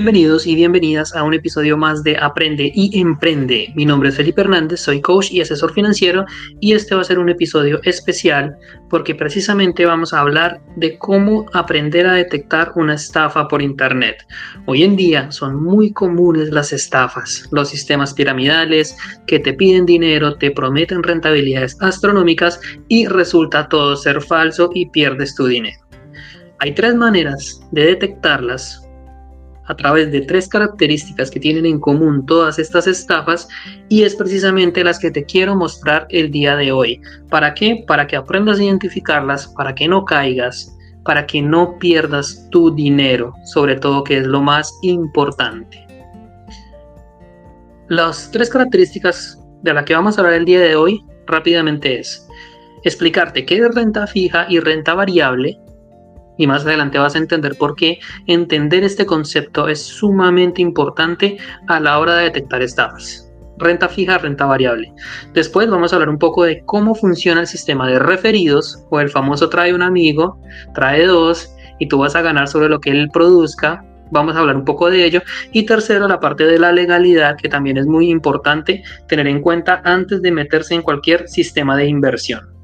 Bienvenidos y bienvenidas a un episodio más de Aprende y Emprende. Mi nombre es Felipe Hernández, soy coach y asesor financiero y este va a ser un episodio especial porque precisamente vamos a hablar de cómo aprender a detectar una estafa por Internet. Hoy en día son muy comunes las estafas, los sistemas piramidales que te piden dinero, te prometen rentabilidades astronómicas y resulta todo ser falso y pierdes tu dinero. Hay tres maneras de detectarlas a través de tres características que tienen en común todas estas estafas y es precisamente las que te quiero mostrar el día de hoy. ¿Para qué? Para que aprendas a identificarlas, para que no caigas, para que no pierdas tu dinero, sobre todo que es lo más importante. Las tres características de las que vamos a hablar el día de hoy rápidamente es explicarte qué es renta fija y renta variable, y más adelante vas a entender por qué entender este concepto es sumamente importante a la hora de detectar estafas. Renta fija, renta variable. Después vamos a hablar un poco de cómo funciona el sistema de referidos o el famoso trae un amigo, trae dos y tú vas a ganar sobre lo que él produzca. Vamos a hablar un poco de ello. Y tercero, la parte de la legalidad, que también es muy importante tener en cuenta antes de meterse en cualquier sistema de inversión.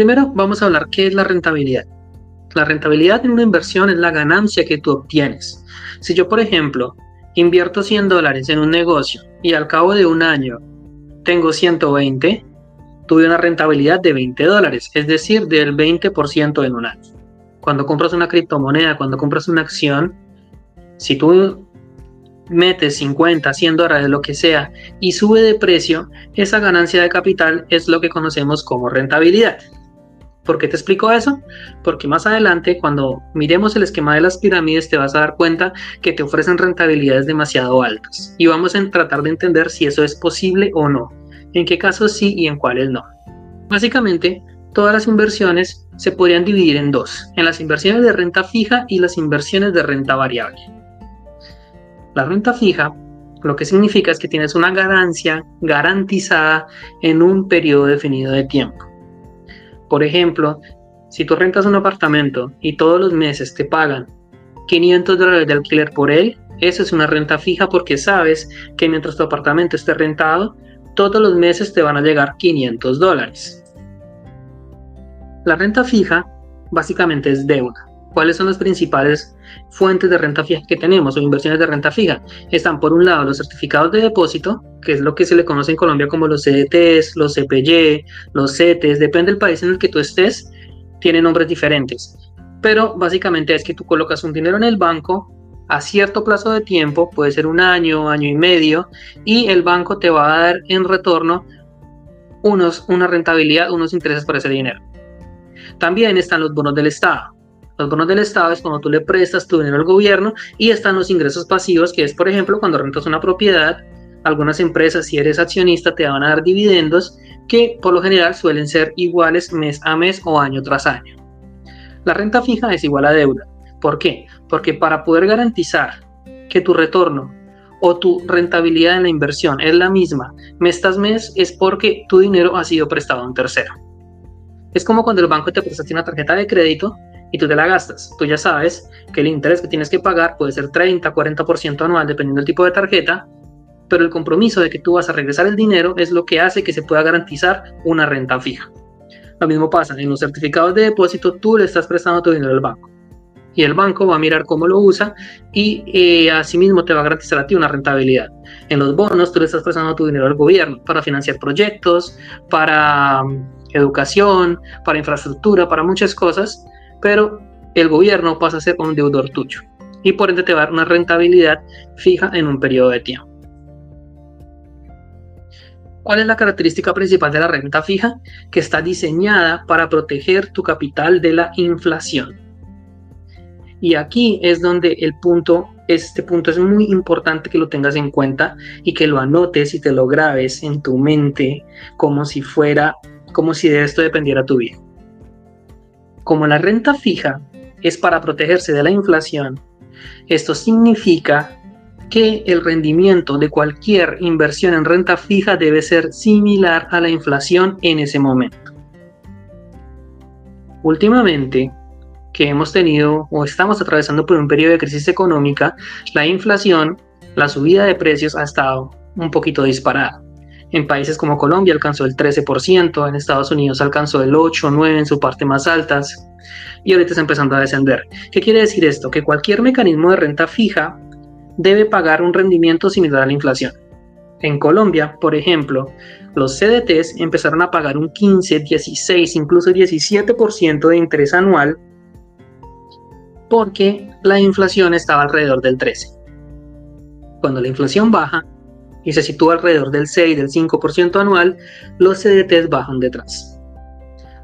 Primero vamos a hablar qué es la rentabilidad. La rentabilidad en una inversión es la ganancia que tú obtienes. Si yo, por ejemplo, invierto 100 dólares en un negocio y al cabo de un año tengo 120, tuve una rentabilidad de 20 dólares, es decir, del 20% en un año. Cuando compras una criptomoneda, cuando compras una acción, si tú metes 50, 100 dólares, lo que sea, y sube de precio, esa ganancia de capital es lo que conocemos como rentabilidad. ¿Por qué te explico eso? Porque más adelante, cuando miremos el esquema de las pirámides, te vas a dar cuenta que te ofrecen rentabilidades demasiado altas. Y vamos a tratar de entender si eso es posible o no. En qué casos sí y en cuáles no. Básicamente, todas las inversiones se podrían dividir en dos, en las inversiones de renta fija y las inversiones de renta variable. La renta fija lo que significa es que tienes una ganancia garantizada en un periodo definido de tiempo. Por ejemplo, si tú rentas un apartamento y todos los meses te pagan 500 dólares de alquiler por él, eso es una renta fija porque sabes que mientras tu apartamento esté rentado, todos los meses te van a llegar 500 dólares. La renta fija básicamente es deuda. ¿Cuáles son las principales fuentes de renta fija que tenemos o inversiones de renta fija? Están por un lado los certificados de depósito, que es lo que se le conoce en Colombia como los CDTs, los CPY, los CETES, depende del país en el que tú estés, tienen nombres diferentes. Pero básicamente es que tú colocas un dinero en el banco a cierto plazo de tiempo, puede ser un año, año y medio, y el banco te va a dar en retorno unos, una rentabilidad, unos intereses por ese dinero. También están los bonos del Estado. Los bonos del Estado es cuando tú le prestas tu dinero al gobierno y están los ingresos pasivos, que es, por ejemplo, cuando rentas una propiedad, algunas empresas, si eres accionista, te van a dar dividendos que por lo general suelen ser iguales mes a mes o año tras año. La renta fija es igual a deuda. ¿Por qué? Porque para poder garantizar que tu retorno o tu rentabilidad en la inversión es la misma mes tras mes, es porque tu dinero ha sido prestado a un tercero. Es como cuando el banco te presta una tarjeta de crédito y tú te la gastas. Tú ya sabes que el interés que tienes que pagar puede ser 30, 40% anual, dependiendo del tipo de tarjeta, pero el compromiso de que tú vas a regresar el dinero es lo que hace que se pueda garantizar una renta fija. Lo mismo pasa en los certificados de depósito, tú le estás prestando tu dinero al banco y el banco va a mirar cómo lo usa y eh, asimismo te va a garantizar a ti una rentabilidad. En los bonos tú le estás prestando tu dinero al gobierno para financiar proyectos, para mm, educación, para infraestructura, para muchas cosas pero el gobierno pasa a ser un deudor tuyo y por ende te va a dar una rentabilidad fija en un periodo de tiempo. ¿Cuál es la característica principal de la renta fija? Que está diseñada para proteger tu capital de la inflación. Y aquí es donde el punto Este punto es muy importante que lo tengas en cuenta y que lo anotes y te lo grabes en tu mente como si fuera, como si de esto dependiera tu vida. Como la renta fija es para protegerse de la inflación, esto significa que el rendimiento de cualquier inversión en renta fija debe ser similar a la inflación en ese momento. Últimamente, que hemos tenido o estamos atravesando por un periodo de crisis económica, la inflación, la subida de precios ha estado un poquito disparada. En países como Colombia alcanzó el 13%, en Estados Unidos alcanzó el 8 o 9 en su parte más altas y ahorita está empezando a descender. ¿Qué quiere decir esto? Que cualquier mecanismo de renta fija debe pagar un rendimiento similar a la inflación. En Colombia, por ejemplo, los CDTs empezaron a pagar un 15, 16, incluso 17% de interés anual porque la inflación estaba alrededor del 13. Cuando la inflación baja y se sitúa alrededor del 6, del 5% anual, los CDTs bajan detrás.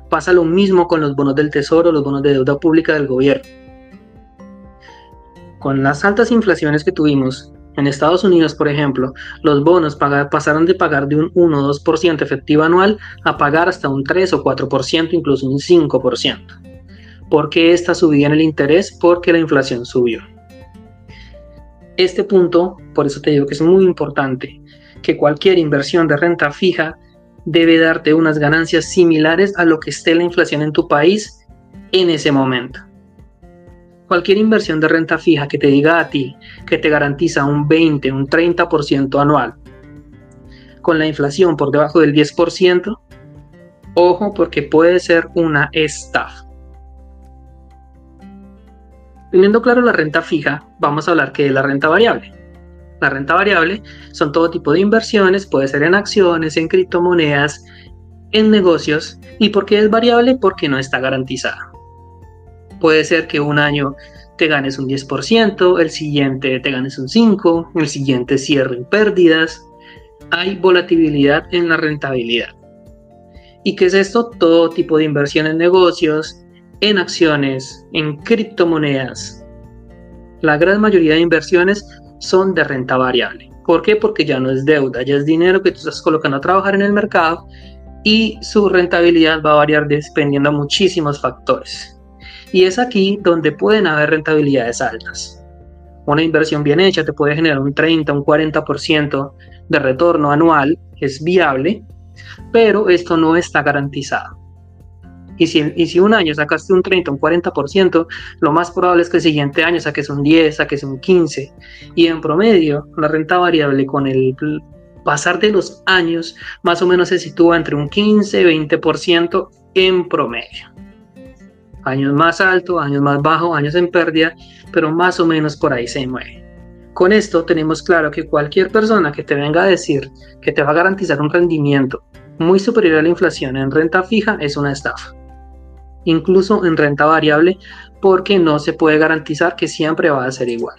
Pasa lo mismo con los bonos del tesoro, los bonos de deuda pública del gobierno. Con las altas inflaciones que tuvimos en Estados Unidos, por ejemplo, los bonos pasaron de pagar de un 1 o 2% efectivo anual a pagar hasta un 3 o 4%, incluso un 5%. ¿Por qué esta subida en el interés? Porque la inflación subió. Este punto, por eso te digo que es muy importante, que cualquier inversión de renta fija debe darte unas ganancias similares a lo que esté la inflación en tu país en ese momento. Cualquier inversión de renta fija que te diga a ti que te garantiza un 20, un 30% anual, con la inflación por debajo del 10%, ojo porque puede ser una estafa. Teniendo claro la renta fija, vamos a hablar que es la renta variable. La renta variable son todo tipo de inversiones, puede ser en acciones, en criptomonedas, en negocios. ¿Y por qué es variable? Porque no está garantizada. Puede ser que un año te ganes un 10%, el siguiente te ganes un 5%, el siguiente cierre en pérdidas. Hay volatilidad en la rentabilidad. ¿Y qué es esto? Todo tipo de inversión en negocios, en acciones, en criptomonedas. La gran mayoría de inversiones son de renta variable. ¿Por qué? Porque ya no es deuda, ya es dinero que tú estás colocando a trabajar en el mercado y su rentabilidad va a variar dependiendo de muchísimos factores. Y es aquí donde pueden haber rentabilidades altas. Una inversión bien hecha te puede generar un 30, un 40% de retorno anual, es viable, pero esto no está garantizado. Y si, un año sacaste un 30, un 40%, lo más probable es que el siguiente año saques un 10, saques un 15. Y en promedio, la renta variable con el pasar de los años más o menos se sitúa entre un 15 20% en promedio. Años más altos, años más bajos, años en pérdida, pero más o menos por ahí se mueve. Con esto tenemos claro que cualquier persona que te venga a decir que te va a garantizar un rendimiento muy superior a la inflación en renta fija es una estafa incluso en renta variable, porque no se puede garantizar que siempre va a ser igual.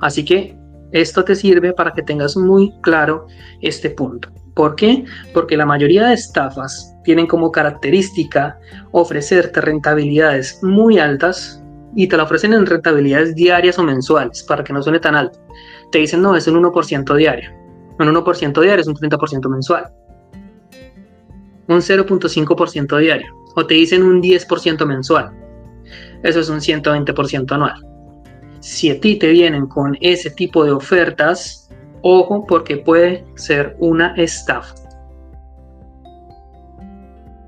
Así que esto te sirve para que tengas muy claro este punto. ¿Por qué? Porque la mayoría de estafas tienen como característica ofrecerte rentabilidades muy altas y te la ofrecen en rentabilidades diarias o mensuales para que no suene tan alto. Te dicen, no, es un 1% diario. Un 1% diario es un 30% mensual un 0.5% diario o te dicen un 10% mensual. Eso es un 120% anual. Si a ti te vienen con ese tipo de ofertas, ojo porque puede ser una estafa.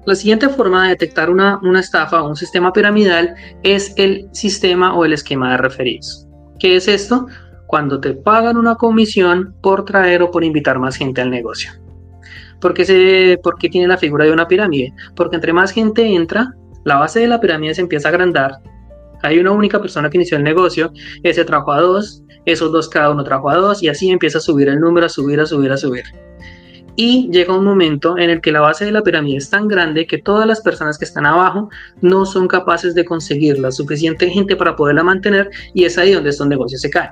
La siguiente forma de detectar una, una estafa o un sistema piramidal es el sistema o el esquema de referidos. ¿Qué es esto? Cuando te pagan una comisión por traer o por invitar más gente al negocio. ¿Por qué, se, tiene la figura de una pirámide? Porque entre más gente entra, la base de la pirámide se empieza a agrandar. Hay una única persona que inició el negocio, ese trajo a dos, esos dos cada uno trajo a dos y así empieza a subir el número, a subir, a subir, a subir. Y llega un momento en el que la base de la pirámide es tan grande que todas las personas que están abajo no son capaces de conseguir la suficiente gente para poderla mantener y es ahí donde estos negocios se caen.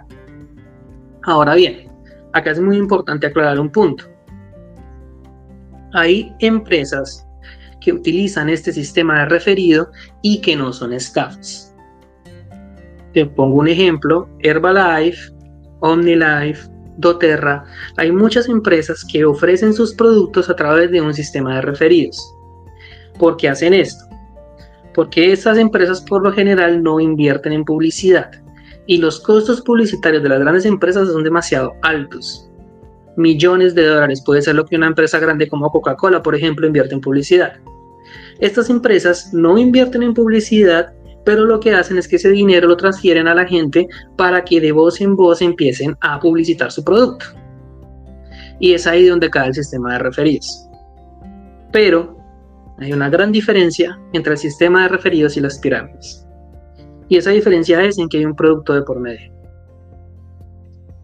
Ahora bien, acá es muy importante aclarar un punto hay empresas que utilizan este sistema de referido y que no son estafas. Te pongo un ejemplo, Herbalife, OmniLife, doTERRA, hay muchas empresas que ofrecen sus productos a través de un sistema de referidos. ¿Por qué hacen esto? Porque estas empresas por lo general no invierten en publicidad y los costos publicitarios de las grandes empresas son demasiado altos. Millones de dólares puede ser lo que una empresa grande como Coca-Cola, por ejemplo, invierte en publicidad. Estas empresas no invierten en publicidad, pero lo que hacen es que ese dinero lo transfieren a la gente para que de voz en voz empiecen a publicitar su producto. Y es ahí donde cae el sistema de referidos. Pero hay una gran diferencia entre el sistema de referidos y las pirámides. Y esa diferencia es en que hay un producto de por medio.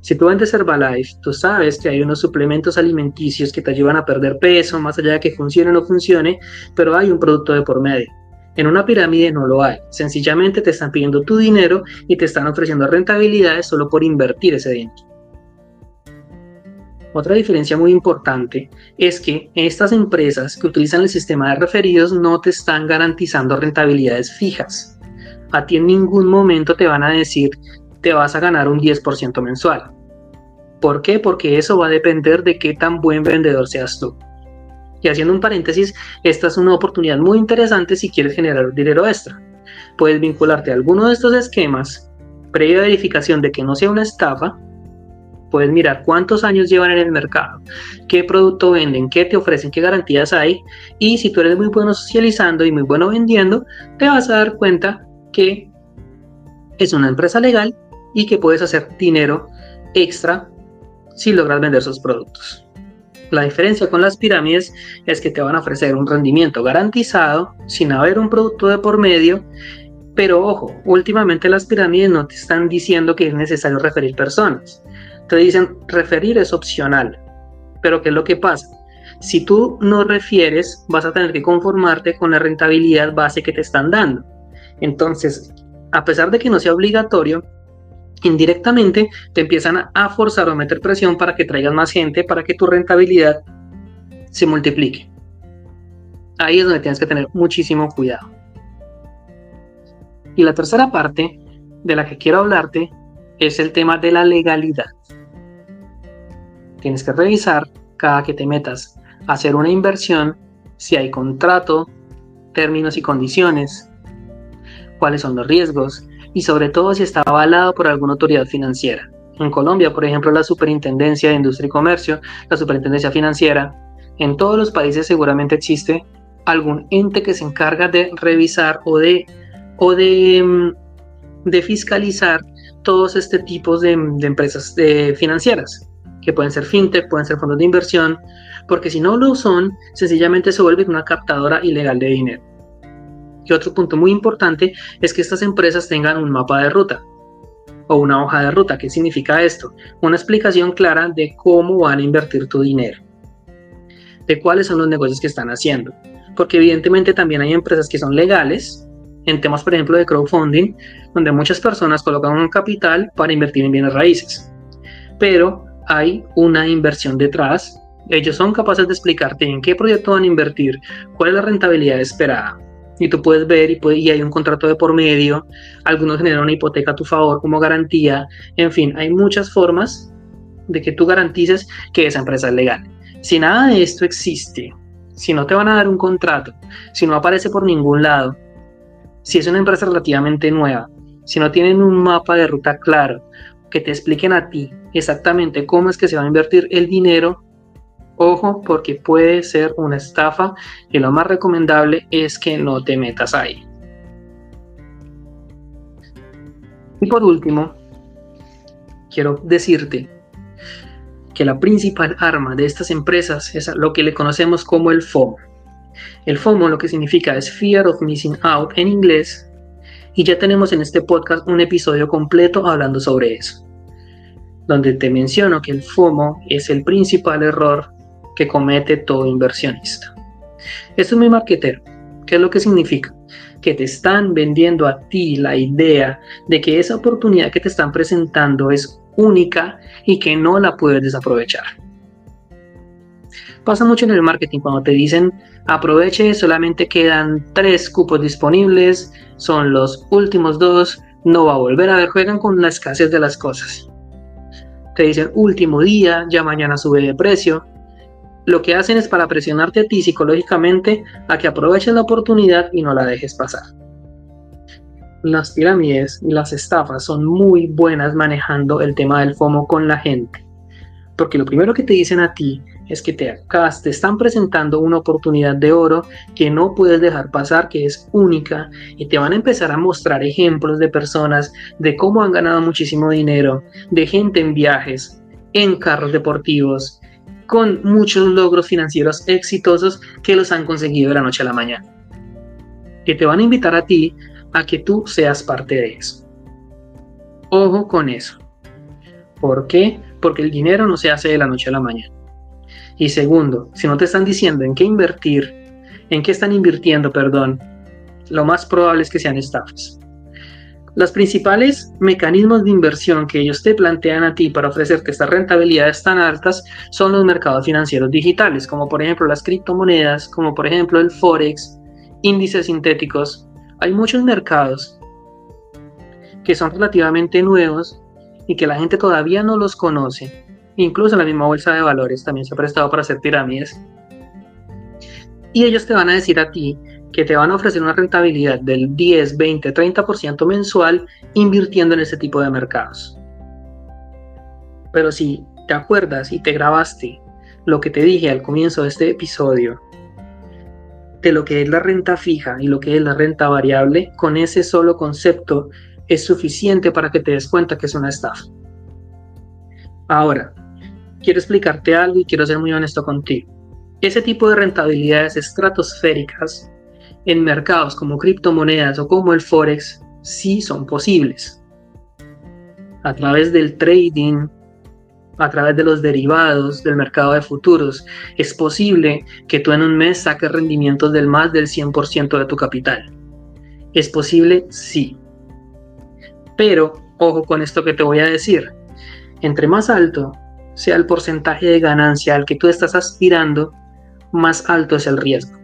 Si tú vendes Herbalife, tú sabes que hay unos suplementos alimenticios que te ayudan a perder peso, más allá de que funcione o no funcione, pero hay un producto de por medio. En una pirámide no lo hay. Sencillamente te están pidiendo tu dinero y te están ofreciendo rentabilidades solo por invertir ese dinero. Otra diferencia muy importante es que estas empresas que utilizan el sistema de referidos no te están garantizando rentabilidades fijas. A ti en ningún momento te van a decir te vas a ganar un 10% mensual. ¿Por qué? Porque eso va a depender de qué tan buen vendedor seas tú. Y haciendo un paréntesis, esta es una oportunidad muy interesante si quieres generar dinero extra. Puedes vincularte a alguno de estos esquemas, previa verificación de que no sea una estafa, puedes mirar cuántos años llevan en el mercado, qué producto venden, qué te ofrecen, qué garantías hay, y si tú eres muy bueno socializando y muy bueno vendiendo, te vas a dar cuenta que es una empresa legal y que puedes hacer dinero extra si logras vender sus productos. La diferencia con las pirámides es que te van a ofrecer un rendimiento garantizado sin haber un producto de por medio, pero ojo, últimamente las pirámides no te están diciendo que es necesario referir personas. Te dicen referir es opcional. Pero ¿qué es lo que pasa? Si tú no refieres, vas a tener que conformarte con la rentabilidad base que te están dando. Entonces, a pesar de que no sea obligatorio, indirectamente te empiezan a forzar o a meter presión para que traigas más gente, para que tu rentabilidad se multiplique. Ahí es donde tienes que tener muchísimo cuidado. Y la tercera parte de la que quiero hablarte es el tema de la legalidad. Tienes que revisar cada que te metas a hacer una inversión si hay contrato, términos y condiciones, cuáles son los riesgos, y sobre todo si está avalado por alguna autoridad financiera. En Colombia, por ejemplo, la Superintendencia de Industria y Comercio, la Superintendencia Financiera, en todos los países seguramente existe algún ente que se encarga de revisar o de, o de, mm, fiscalizar todos este tipos de, empresas financieras, que pueden ser fintech, pueden ser fondos de inversión, porque si no lo son, sencillamente se vuelven una captadora ilegal de dinero. Y otro punto muy importante es que estas empresas tengan un mapa de ruta o una hoja de ruta. ¿Qué significa esto? Una explicación clara de cómo van a invertir tu dinero, de cuáles son los negocios que están haciendo. Porque evidentemente también hay empresas que son legales, en temas por ejemplo de crowdfunding, donde muchas personas colocan un capital para invertir en bienes raíces. Pero hay una inversión detrás. Ellos son capaces de explicarte en qué proyecto van a invertir, cuál es la rentabilidad esperada, y tú puedes ver y, y hay un contrato de por medio, algunos generan una hipoteca a tu favor como garantía, en fin, hay muchas formas de que tú garantices que esa empresa es legal. Si nada de esto existe, si no te van a dar un contrato, si no aparece por ningún lado, si es una empresa relativamente nueva, si no tienen un mapa de ruta claro, que te expliquen a ti exactamente cómo es que se va a invertir el dinero Ojo porque puede ser una estafa y lo más recomendable es que no te metas ahí. Y por último, quiero decirte que la principal arma de estas empresas es lo que le conocemos como el FOMO. El FOMO lo que significa es Fear of Missing Out en inglés y ya tenemos en este podcast un episodio completo hablando sobre eso, donde te menciono que el FOMO es el principal error que comete todo inversionista. Esto es muy marquetero. ¿Qué es lo que significa? Que te están vendiendo a ti la idea de que esa oportunidad que te están presentando es única y que no la puedes desaprovechar. Pasa mucho en el marketing cuando te dicen aproveche, solamente quedan tres cupos disponibles, son los últimos dos, no va a volver a ver, juegan con la escasez de las cosas. Te dicen último día, ya mañana sube de precio. Lo que hacen es para presionarte a ti psicológicamente a que aproveches la oportunidad y no la dejes pasar. Las pirámides y las estafas son muy buenas manejando el tema del FOMO con la gente. Porque lo primero que te dicen a ti es que te, te están presentando una oportunidad de oro que no puedes dejar pasar, que es única, y te van a empezar a mostrar ejemplos de personas de cómo han ganado muchísimo dinero, de gente en viajes, en carros deportivos, con muchos logros financieros exitosos que los han conseguido de la noche a la mañana. Que te van a invitar a ti a que tú seas parte de eso. Ojo con eso. ¿Por qué? Porque el dinero no se hace de la noche a la mañana. Y segundo, si no te están diciendo en qué invertir, en qué están invirtiendo, perdón, lo más probable es que sean estafas. Los principales mecanismos de inversión que ellos te plantean a ti para ofrecerte estas rentabilidades tan altas son los mercados financieros digitales, como por ejemplo las criptomonedas, como por ejemplo el forex, índices sintéticos. Hay muchos mercados que son relativamente nuevos y que la gente todavía no los conoce Incluso la misma bolsa de valores también se ha prestado para hacer pirámides. Y ellos te van a decir a ti que te van a ofrecer una rentabilidad del 10, 20, 30% mensual invirtiendo en ese tipo de mercados. Pero si te acuerdas y te grabaste lo que te dije al comienzo de este episodio, de lo que es la renta fija y lo que es la renta variable, con ese solo concepto es suficiente para que te des cuenta que es una estafa. Ahora, quiero explicarte algo y quiero ser muy honesto contigo. Ese tipo de rentabilidades estratosféricas en mercados como criptomonedas o como el forex sí son posibles. A través del trading, a través de los derivados del mercado de futuros, es posible que tú en un mes saques rendimientos del más del 100% de tu capital. ¿Es posible? Sí. Pero, ojo con esto que te voy a decir. Entre más alto sea el porcentaje de ganancia al que tú estás aspirando, más alto es el riesgo.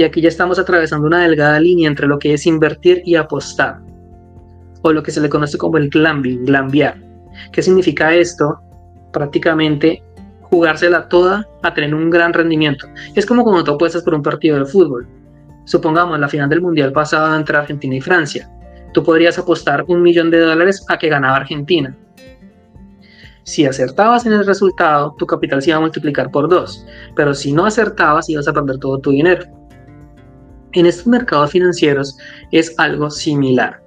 Y aquí ya estamos atravesando una delgada línea entre lo que es invertir y apostar, o lo que se le conoce como el gambling, glambear. ¿Qué significa esto? Prácticamente jugársela toda a tener un gran rendimiento. Es como cuando tú apuestas por un partido de fútbol. Supongamos la final del Mundial pasado entre Argentina y Francia. Tú podrías apostar un millón de dólares a que ganaba Argentina si acertabas en el resultado, tu capital se iba a multiplicar por dos, pero si no acertabas, ibas a perder todo tu dinero. En estos mercados financieros es algo similar.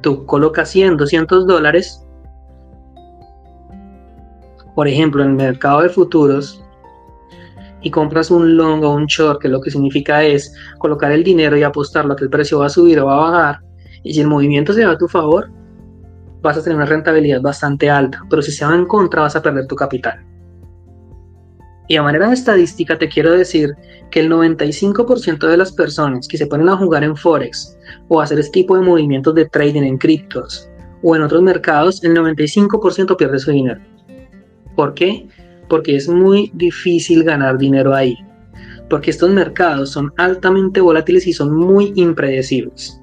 Tú colocas 100, 200 dólares, por ejemplo, en el mercado de futuros, y compras un long o un short, que lo que significa es colocar el dinero y apostarlo a que el precio va a subir o va a bajar, y si el movimiento se va a tu favor, vas a tener una rentabilidad bastante alta, pero si se va en contra vas a perder tu capital. Y a manera estadística te quiero decir que el 95% de las personas que se ponen a jugar en Forex o hacer este tipo de movimientos de trading en criptos o en otros mercados, el 95% pierde su dinero. ¿Por qué? Porque es muy difícil ganar dinero ahí. Porque estos mercados son altamente volátiles y son muy impredecibles.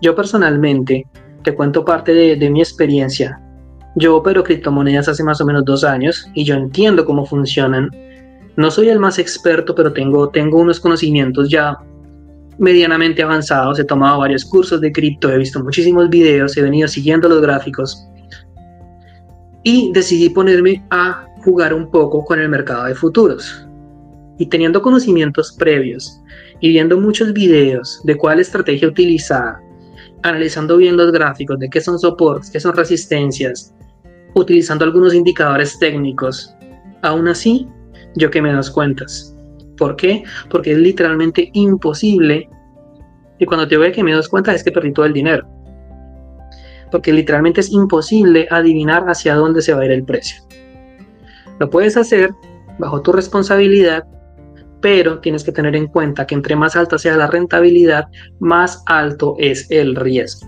Yo personalmente te cuento parte de, mi experiencia. Yo opero criptomonedas hace más o menos dos años y yo entiendo cómo funcionan. No soy el más experto, pero tengo, tengo unos conocimientos ya medianamente avanzados. He tomado varios cursos de cripto, he visto muchísimos videos, he venido siguiendo los gráficos y decidí ponerme a jugar un poco con el mercado de futuros. Y teniendo conocimientos previos y viendo muchos videos de cuál estrategia utilizar, analizando bien los gráficos de qué son soportes, qué son resistencias, utilizando algunos indicadores técnicos, aún así, yo que me das cuentas. ¿Por qué? Porque es literalmente imposible. Y cuando te veo que me das cuenta es que perdí todo el dinero. Porque literalmente es imposible adivinar hacia dónde se va a ir el precio. Lo puedes hacer bajo tu responsabilidad pero tienes que tener en cuenta que entre más alta sea la rentabilidad, más alto es el riesgo.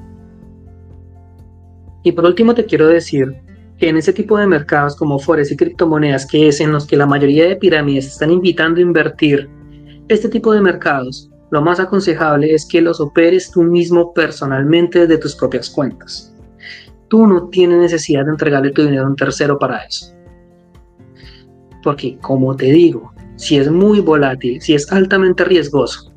Y por último te quiero decir en ese tipo de mercados como forex y criptomonedas, que es en los que la mayoría de pirámides están invitando a invertir, este tipo de mercados lo más aconsejable es que los operes tú mismo personalmente desde tus propias cuentas. Tú no tienes necesidad de entregarle tu dinero a un tercero para eso. Porque, como te digo, si es muy volátil, si es altamente riesgoso,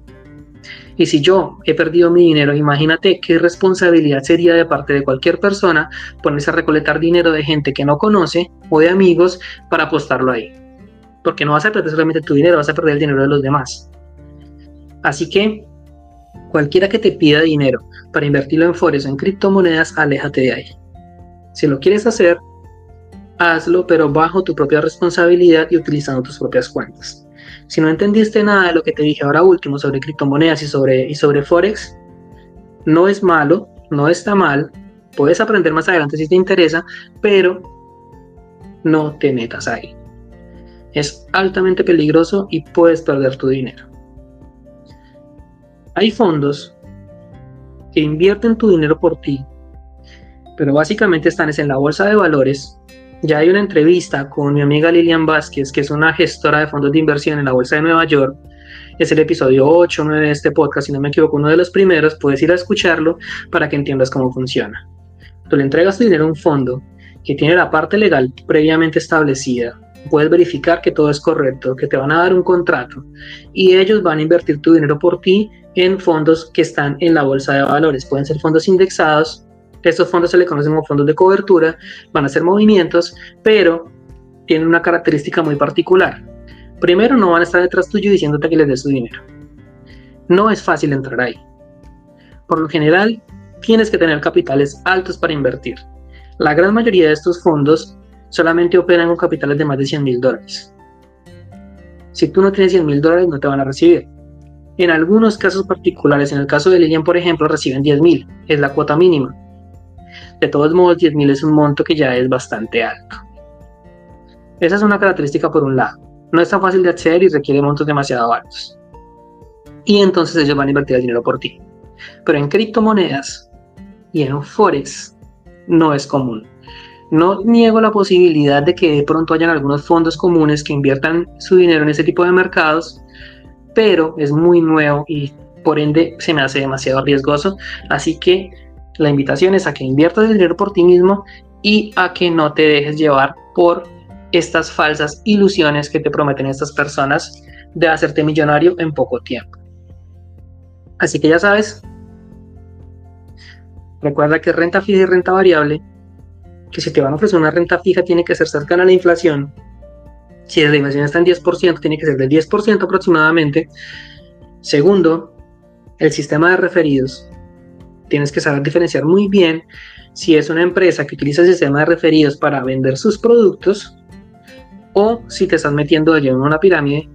y si yo he perdido mi dinero, imagínate qué responsabilidad sería de parte de cualquier persona ponerse a recolectar dinero de gente que no conoce o de amigos para apostarlo ahí. Porque no vas a perder solamente tu dinero, vas a perder el dinero de los demás. Así que cualquiera que te pida dinero para invertirlo en forex o en criptomonedas, aléjate de ahí. Si lo quieres hacer, hazlo, pero bajo tu propia responsabilidad y utilizando tus propias cuentas. Si no entendiste nada de lo que te dije ahora último sobre criptomonedas y sobre, y sobre Forex, no es malo, no está mal, puedes aprender más adelante si te interesa, pero no te metas ahí. Es altamente peligroso y puedes perder tu dinero. Hay fondos que invierten tu dinero por ti, pero básicamente están en la bolsa de valores ya hay una entrevista con mi amiga Lilian Vázquez, que es una gestora de fondos de inversión en la Bolsa de Nueva York. Es el episodio 8 o 9 de este podcast, si no me equivoco, uno de los primeros. Puedes ir a escucharlo para que entiendas cómo funciona. Tú le entregas tu dinero a un fondo que tiene la parte legal previamente establecida. Puedes verificar que todo es correcto, que te van a dar un contrato y ellos van a invertir tu dinero por ti en fondos que están en la bolsa de valores. Pueden ser fondos indexados estos fondos se le conocen como fondos de cobertura, van a hacer movimientos, pero tienen una característica muy particular. Primero, no van a estar detrás tuyo diciéndote que les des su dinero. No es fácil entrar ahí. Por lo general, tienes que tener capitales altos para invertir. La gran mayoría de estos fondos solamente operan con capitales de más de 100 mil dólares. Si tú no tienes 100 mil dólares, no te van a recibir. En algunos casos particulares, en el caso de Lilian, por ejemplo, reciben 10 mil, es la cuota mínima. De todos modos, 10.000 es un monto que ya es bastante alto. Esa es una característica por un lado. No es tan fácil de acceder y requiere montos demasiado altos. Y entonces ellos van a invertir el dinero por ti. Pero en criptomonedas y en Forex no es común. No niego la posibilidad de que de pronto hayan algunos fondos comunes que inviertan su dinero en ese tipo de mercados, pero es muy nuevo y por ende se me hace demasiado riesgoso. Así que la invitación es a que inviertas el dinero por ti mismo y a que no te dejes llevar por estas falsas ilusiones que te prometen estas personas de hacerte millonario en poco tiempo. Así que ya sabes, recuerda que renta fija y renta variable, que si te van a ofrecer una renta fija tiene que ser cercana a la inflación. Si la inflación está en 10%, tiene que ser del 10% aproximadamente. Segundo, el sistema de referidos tienes que saber diferenciar muy bien si es una empresa que utiliza el sistema de referidos para vender sus productos o si te estás metiendo allí en una pirámide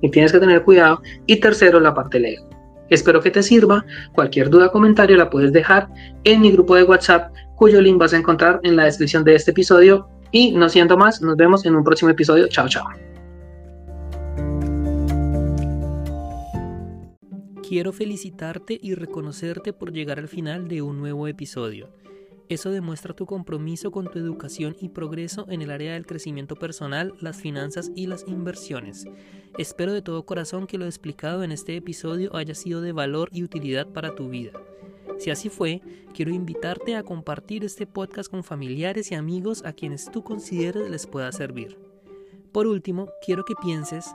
y tienes que tener cuidado. Y tercero, la parte legal. Espero que te sirva. Cualquier duda o comentario la puedes dejar en mi grupo de WhatsApp, cuyo link vas a encontrar en la descripción de este episodio. Y no siendo más, nos vemos en un próximo episodio. Chao, chao. Quiero felicitarte y reconocerte por llegar al final de un nuevo episodio. Eso demuestra tu compromiso con tu educación y progreso en el área del crecimiento personal, las finanzas y las inversiones. Espero de todo corazón que lo explicado en este episodio haya sido de valor y utilidad para tu vida. Si así fue, quiero invitarte a compartir este podcast con familiares y amigos a quienes tú consideres les pueda servir. Por último, quiero que pienses